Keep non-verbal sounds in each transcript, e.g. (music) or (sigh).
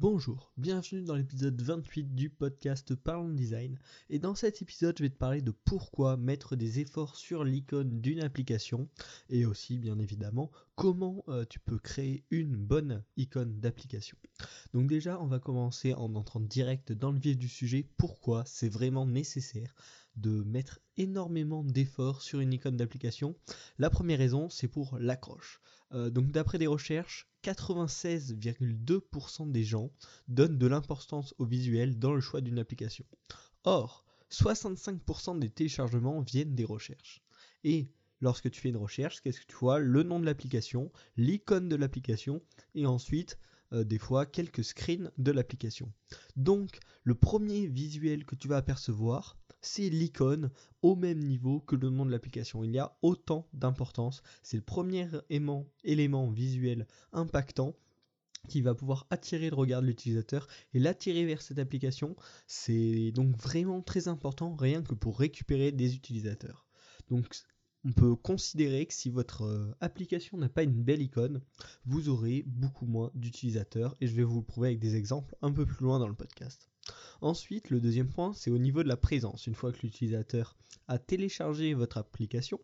Bonjour, bienvenue dans l'épisode 28 du podcast Parlons Design. Et dans cet épisode, je vais te parler de pourquoi mettre des efforts sur l'icône d'une application et aussi, bien évidemment, comment euh, tu peux créer une bonne icône d'application. Donc déjà, on va commencer en entrant direct dans le vif du sujet, pourquoi c'est vraiment nécessaire de mettre énormément d'efforts sur une icône d'application. La première raison, c'est pour l'accroche. Euh, donc d'après des recherches, 96,2% des gens donnent de l'importance au visuel dans le choix d'une application. Or, 65% des téléchargements viennent des recherches. Et lorsque tu fais une recherche, qu'est-ce que tu vois? Le nom de l'application, l'icône de l'application, et ensuite, euh, des fois, quelques screens de l'application. Donc, le premier visuel que tu vas apercevoir, c'est l'icône au même niveau que le nom de l'application. Il y a autant d'importance. C'est le premier élément, visuel impactant qui va pouvoir attirer le regard de l'utilisateur et l'attirer vers cette application. C'est donc vraiment très important rien que pour récupérer des utilisateurs. Donc on peut considérer que si votre euh, application n'a pas une belle icône, vous aurez beaucoup moins d'utilisateurs et je vais vous le prouver avec des exemples un peu plus loin dans le podcast. Ensuite, le deuxième point, c'est au niveau de la présence. Une fois que l'utilisateur a téléchargé votre application,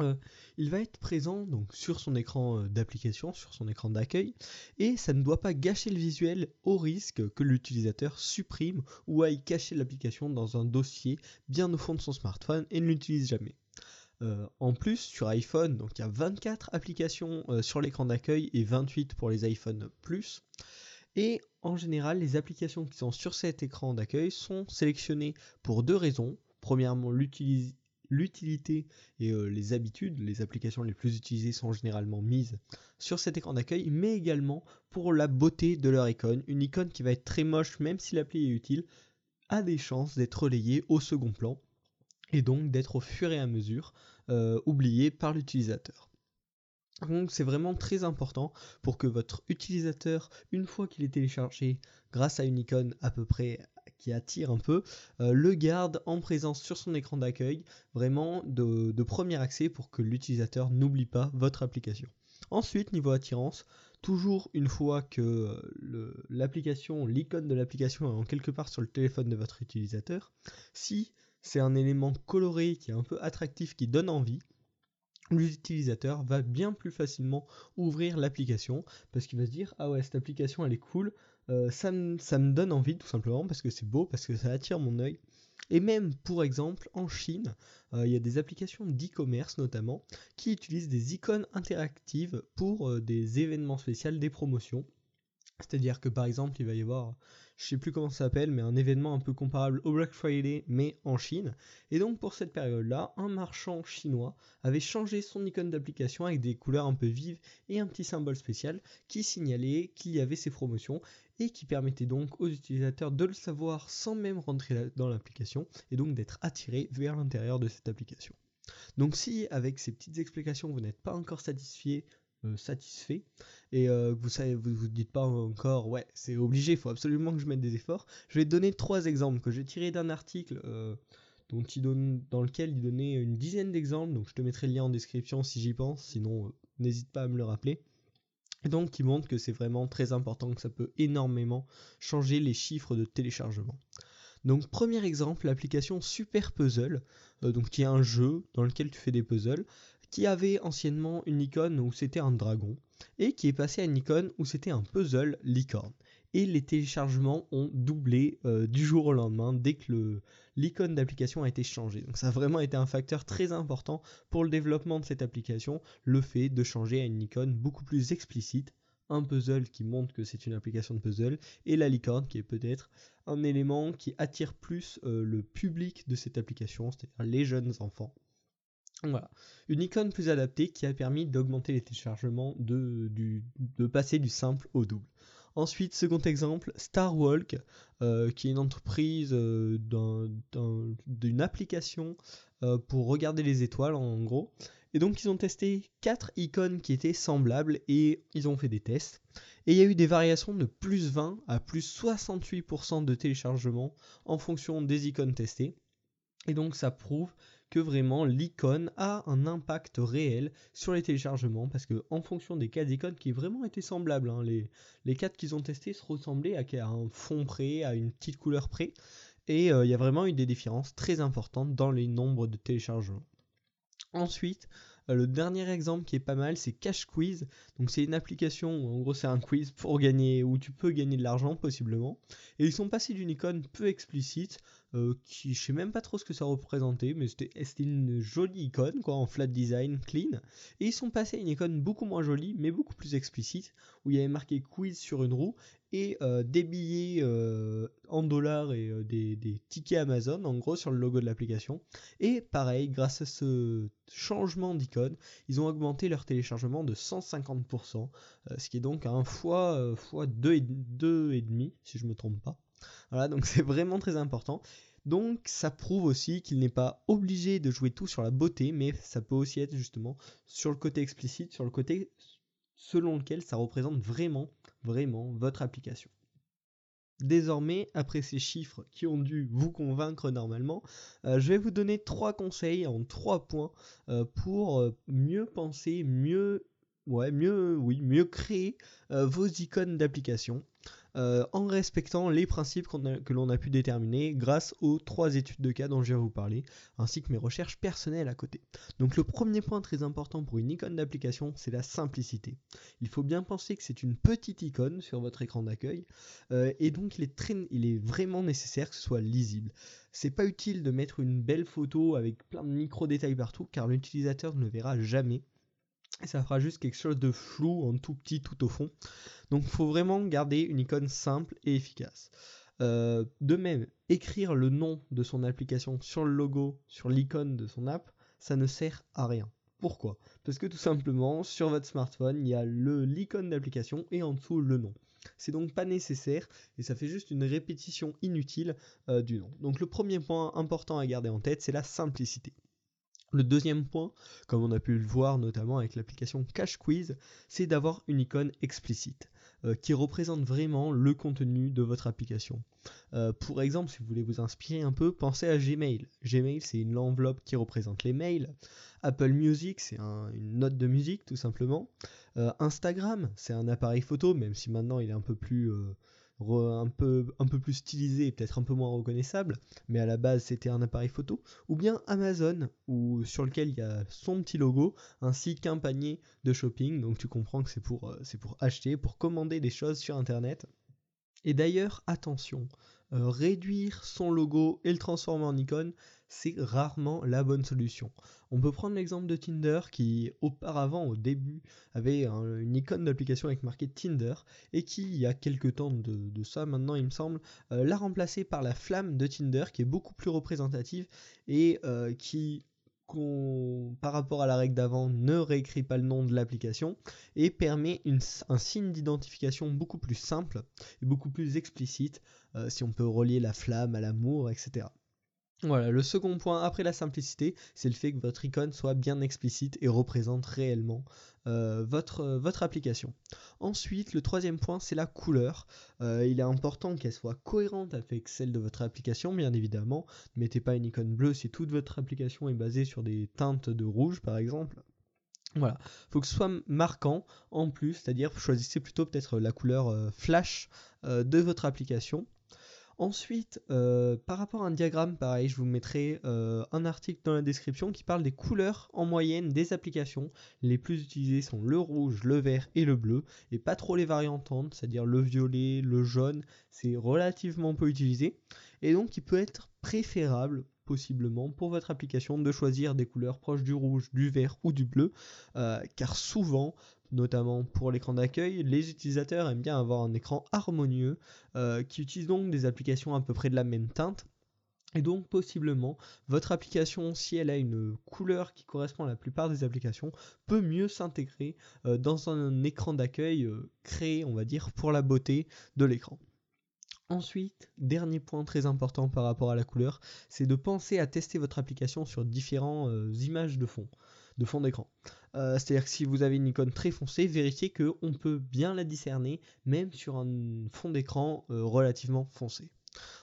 euh, il va être présent donc sur son écran euh, d'application, sur son écran d'accueil, et ça ne doit pas gâcher le visuel au risque que l'utilisateur supprime ou aille cacher l'application dans un dossier bien au fond de son smartphone et ne l'utilise jamais. Euh, en plus, sur iPhone, il y a 24 applications sur l'écran d'accueil et 28 pour les iPhone Plus. Et en général, les applications qui sont sur cet écran d'accueil sont sélectionnées pour deux raisons. Premièrement, l'utilité et euh, les habitudes, les applications les plus utilisées sont généralement mises sur cet écran d'accueil, mais également pour la beauté de leur icône. Une icône qui va être très moche, même si l'appli est utile, a des chances d'être relayée au second plan et donc d'être au fur et à mesure euh, oubliée par l'utilisateur. Donc c'est vraiment très important pour que votre utilisateur, une fois qu'il est téléchargé grâce à une icône à peu près qui attire un peu, euh, le garde en présence sur son écran d'accueil, vraiment de, premier accès pour que l'utilisateur n'oublie pas votre application. Ensuite, niveau attirance, toujours une fois que l'application, l'icône de l'application est en quelque part sur le téléphone de votre utilisateur, si c'est un élément coloré qui est un peu attractif, qui donne envie, l'utilisateur va bien plus facilement ouvrir l'application parce qu'il va se dire ah ouais cette application elle est cool, euh, ça, me, donne envie tout simplement parce que c'est beau, parce que ça attire mon œil. Et même pour exemple en Chine, euh, il y a des applications d'e-commerce notamment qui utilisent des icônes interactives pour euh, des événements spéciaux, des promotions. C'est-à-dire que par exemple, il va y avoir, je sais plus comment ça s'appelle, mais un événement un peu comparable au Black Friday, mais en Chine. Et donc pour cette période-là, un marchand chinois avait changé son icône d'application avec des couleurs un peu vives et un petit symbole spécial qui signalait qu'il y avait ces promotions et qui permettait donc aux utilisateurs de le savoir sans même rentrer dans l'application et donc d'être attirés vers l'intérieur de cette application. Donc si avec ces petites explications vous n'êtes pas encore satisfait satisfait. Et euh, vous savez vous vous dites pas encore ouais c'est obligé il faut absolument que je mette des efforts. Je vais donner trois exemples que j'ai tirés d'un article euh, dans lequel il donnait une dizaine d'exemples. Donc je te mettrai le lien en description si j'y pense. Sinon n'hésite pas à me le rappeler. Et donc qui montre que c'est vraiment très important que ça peut énormément changer les chiffres de téléchargement. Donc premier exemple, l'application Super Puzzle, donc qui est un jeu dans lequel tu fais des puzzles qui avait anciennement une icône où c'était un dragon, et qui est passé à une icône où c'était un puzzle licorne. Et les téléchargements ont doublé euh, du jour au lendemain dès que l'icône d'application a été changée. Donc ça a vraiment été un facteur très important pour le développement de cette application, le fait de changer à une icône beaucoup plus explicite un puzzle qui montre que c'est une application de puzzle, et la licorne qui est peut-être un élément qui attire plus euh, le public de cette application, c'est-à-dire les jeunes enfants. Voilà, une icône plus adaptée qui a permis d'augmenter les téléchargements, de, passer du simple au double. Ensuite, second exemple, Starwalk, euh, qui est une entreprise euh, d'une application euh, pour regarder les étoiles en gros. Et donc ils ont testé 4 icônes qui étaient semblables et ils ont fait des tests. Et il y a eu des variations de plus 20 à plus 68% de téléchargement en fonction des icônes testées. Et donc ça prouve que vraiment l'icône a un impact réel sur les téléchargements parce que en fonction des quatre icônes qui vraiment étaient semblables, hein, les, les quatre qu'ils ont testés se ressemblaient à, un fond près, à une petite couleur près, et euh, il y a vraiment eu des différences très importantes dans les nombres de téléchargements. Ensuite, euh, le dernier exemple qui est pas mal, c'est Cash Quiz. Donc c'est une application, en gros c'est un quiz pour gagner, où tu peux gagner de l'argent possiblement. Et ils sont passés d'une icône peu explicite, euh, qui je sais même pas trop ce que ça représentait, mais c'était une jolie icône, quoi, en flat design, clean. Et ils sont passés à une icône beaucoup moins jolie, mais beaucoup plus explicite, où il y avait marqué quiz sur une roue, et euh, des billets euh, en dollars et euh, des, tickets Amazon en gros sur le logo de l'application. Et pareil, grâce à ce changement d'icône, ils ont augmenté leur téléchargement de 150%, ce qui est donc un fois, fois 2,5 et, demi, si je me trompe pas. Voilà, donc (laughs) c'est vraiment très important. Donc ça prouve aussi qu'il n'est pas obligé de jouer tout sur la beauté, mais ça peut aussi être justement sur le côté explicite, sur le côté selon lequel ça représente vraiment, vraiment votre application. Désormais, après ces chiffres qui ont dû vous convaincre normalement, euh, je vais vous donner trois conseils en trois points euh, pour euh, mieux penser, mieux, ouais, mieux, oui, mieux créer vos icônes d'application. Euh, en respectant les principes que l'on a pu déterminer grâce aux trois études de cas dont je vais vous parler, ainsi que mes recherches personnelles à côté. Donc le premier point très important pour une icône d'application, c'est la simplicité. Il faut bien penser que c'est une petite icône sur votre écran d'accueil, euh, et donc il est, vraiment nécessaire que ce soit lisible. C'est pas utile de mettre une belle photo avec plein de micro détails partout, car l'utilisateur ne le verra jamais ça fera juste quelque chose de flou en tout petit tout au fond. Donc il faut vraiment garder une icône simple et efficace. Euh, de même, écrire le nom de son application sur le logo, sur l'icône de son app, ça ne sert à rien. Pourquoi? Parce que tout simplement, sur votre smartphone, il y a l'icône d'application et en dessous le nom. C'est donc pas nécessaire et ça fait juste une répétition inutile euh, du nom. Donc le premier point important à garder en tête, c'est la simplicité. Le deuxième point, comme on a pu le voir notamment avec l'application Cash Quiz, c'est d'avoir une icône explicite euh, qui représente vraiment le contenu de votre application. Euh, pour exemple, si vous voulez vous inspirer un peu, pensez à Gmail. Gmail, c'est une enveloppe qui représente les mails. Apple Music, c'est une note de musique tout simplement. Euh, Instagram, c'est un appareil photo, même si maintenant il est un peu plus un peu, plus stylisé et peut-être un peu moins reconnaissable, mais à la base c'était un appareil photo, ou bien Amazon, où, sur lequel il y a son petit logo, ainsi qu'un panier de shopping, donc tu comprends que c'est pour, euh, pour acheter, pour commander des choses sur Internet. Et d'ailleurs, attention, réduire son logo et le transformer en icône, c'est rarement la bonne solution. On peut prendre l'exemple de Tinder qui auparavant au début avait une icône d'application avec marqué Tinder et qui il y a quelques temps de, ça maintenant il me semble euh, l'a remplacé par la flamme de Tinder qui est beaucoup plus représentative et euh, qui par rapport à la règle d'avant, ne réécrit pas le nom de l'application et permet un signe d'identification beaucoup plus simple et beaucoup plus explicite, euh, si on peut relier la flamme à l'amour, etc. Voilà, le second point après la simplicité, c'est le fait que votre icône soit bien explicite et représente réellement euh, votre, euh, votre application. Ensuite, le troisième point, c'est la couleur. Euh, il est important qu'elle soit cohérente avec celle de votre application, bien évidemment. Ne mettez pas une icône bleue si toute votre application est basée sur des teintes de rouge, par exemple. Voilà, faut que ce soit marquant en plus, c'est-à-dire choisissez plutôt peut-être la couleur flash de votre application. Ensuite, euh, par rapport à un diagramme, pareil, je vous mettrai euh, un article dans la description qui parle des couleurs en moyenne des applications. Les plus utilisées sont le rouge, le vert et le bleu, et pas trop les variantes, c'est-à-dire le violet, le jaune, c'est relativement peu utilisé. Et donc il peut être préférable possiblement pour votre application de choisir des couleurs proches du rouge, du vert ou du bleu, euh, car souvent notamment pour l'écran d'accueil, les utilisateurs aiment bien avoir un écran harmonieux euh, qui utilise donc des applications à peu près de la même teinte. Et donc possiblement, votre application, si elle a une couleur qui correspond à la plupart des applications, peut mieux s'intégrer euh, dans un écran d'accueil euh, créé, on va dire, pour la beauté de l'écran. Ensuite, dernier point très important par rapport à la couleur, c'est de penser à tester votre application sur différentes images de fond de fond d'écran. Euh, c'est-à-dire que si vous avez une icône très foncée, vérifiez qu'on peut bien la discerner, même sur un fond d'écran euh, relativement foncé.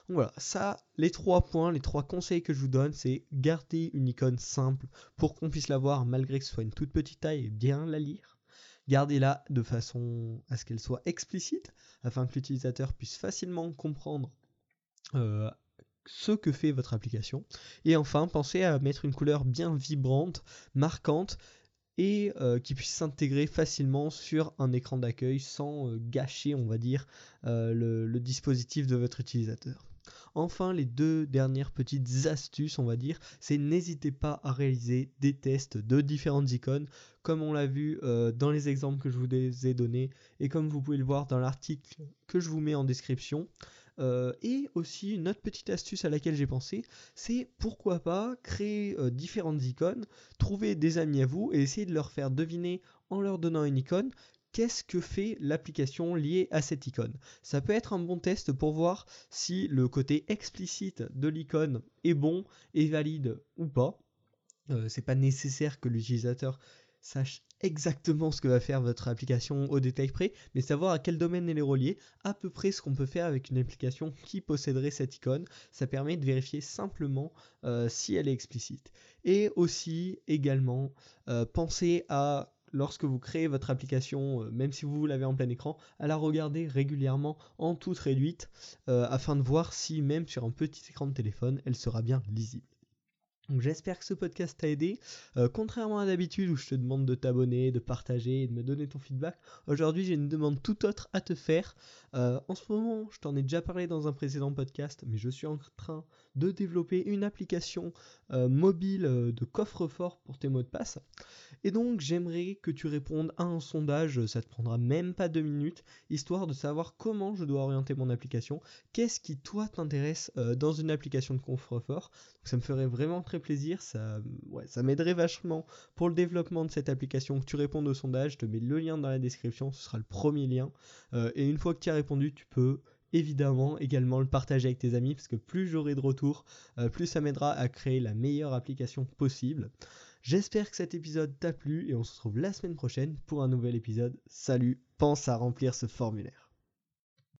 Voilà, ça, les trois points, les trois conseils que je vous donne, c'est garder une icône simple pour qu'on puisse la voir malgré que ce soit une toute petite taille et bien la lire. Gardez-la de façon à ce qu'elle soit explicite, afin que l'utilisateur puisse facilement comprendre euh, ce que fait votre application. Et enfin, pensez à mettre une couleur bien vibrante, marquante, et euh, qui puisse s'intégrer facilement sur un écran d'accueil sans euh, gâcher, on va dire, le dispositif de votre utilisateur. Enfin, les deux dernières petites astuces, on va dire, c'est n'hésitez pas à réaliser des tests de différentes icônes, comme on l'a vu euh, dans les exemples que je vous ai donnés, et comme vous pouvez le voir dans l'article que je vous mets en description. Euh, et aussi une autre petite astuce à laquelle j'ai pensé, c'est pourquoi pas créer euh, différentes icônes, trouver des amis à vous et essayer de leur faire deviner en leur donnant une icône qu'est-ce que fait l'application liée à cette icône. Ça peut être un bon test pour voir si le côté explicite de l'icône est bon et valide ou pas. Euh, c'est pas nécessaire que l'utilisateur sache exactement ce que va faire votre application au détail près, mais savoir à quel domaine elle est reliée, à peu près ce qu'on peut faire avec une application qui posséderait cette icône. Ça permet de vérifier simplement euh, si elle est explicite. Et aussi, également, euh, penser à lorsque vous créez votre application, euh, même si vous l'avez en plein écran, à la regarder régulièrement en toute réduite afin de voir si même sur un petit écran de téléphone, elle sera bien lisible. Donc j'espère que ce podcast t'a aidé. Euh, contrairement à d'habitude où je te demande de t'abonner, de partager et de me donner ton feedback, aujourd'hui j'ai une demande tout autre à te faire. en ce moment, je t'en ai déjà parlé dans un précédent podcast, mais je suis en train de développer une application mobile de coffre-fort pour tes mots de passe. Et donc j'aimerais que tu répondes à un sondage, ça te prendra même pas deux minutes, histoire de savoir comment je dois orienter mon application, qu'est-ce qui toi t'intéresse euh, dans une application de coffre-fort? Ça me ferait vraiment très plaisir, ça, ça m'aiderait vachement pour le développement de cette application. Que tu répondes au sondage, je te mets le lien dans la description, ce sera le premier lien. Euh, et une fois que tu as répondu, tu peux évidemment également le partager avec tes amis parce que plus j'aurai de retours, euh, plus ça m'aidera à créer la meilleure application possible. J'espère que cet épisode t'a plu et on se retrouve la semaine prochaine pour un nouvel épisode. Salut, pense à remplir ce formulaire.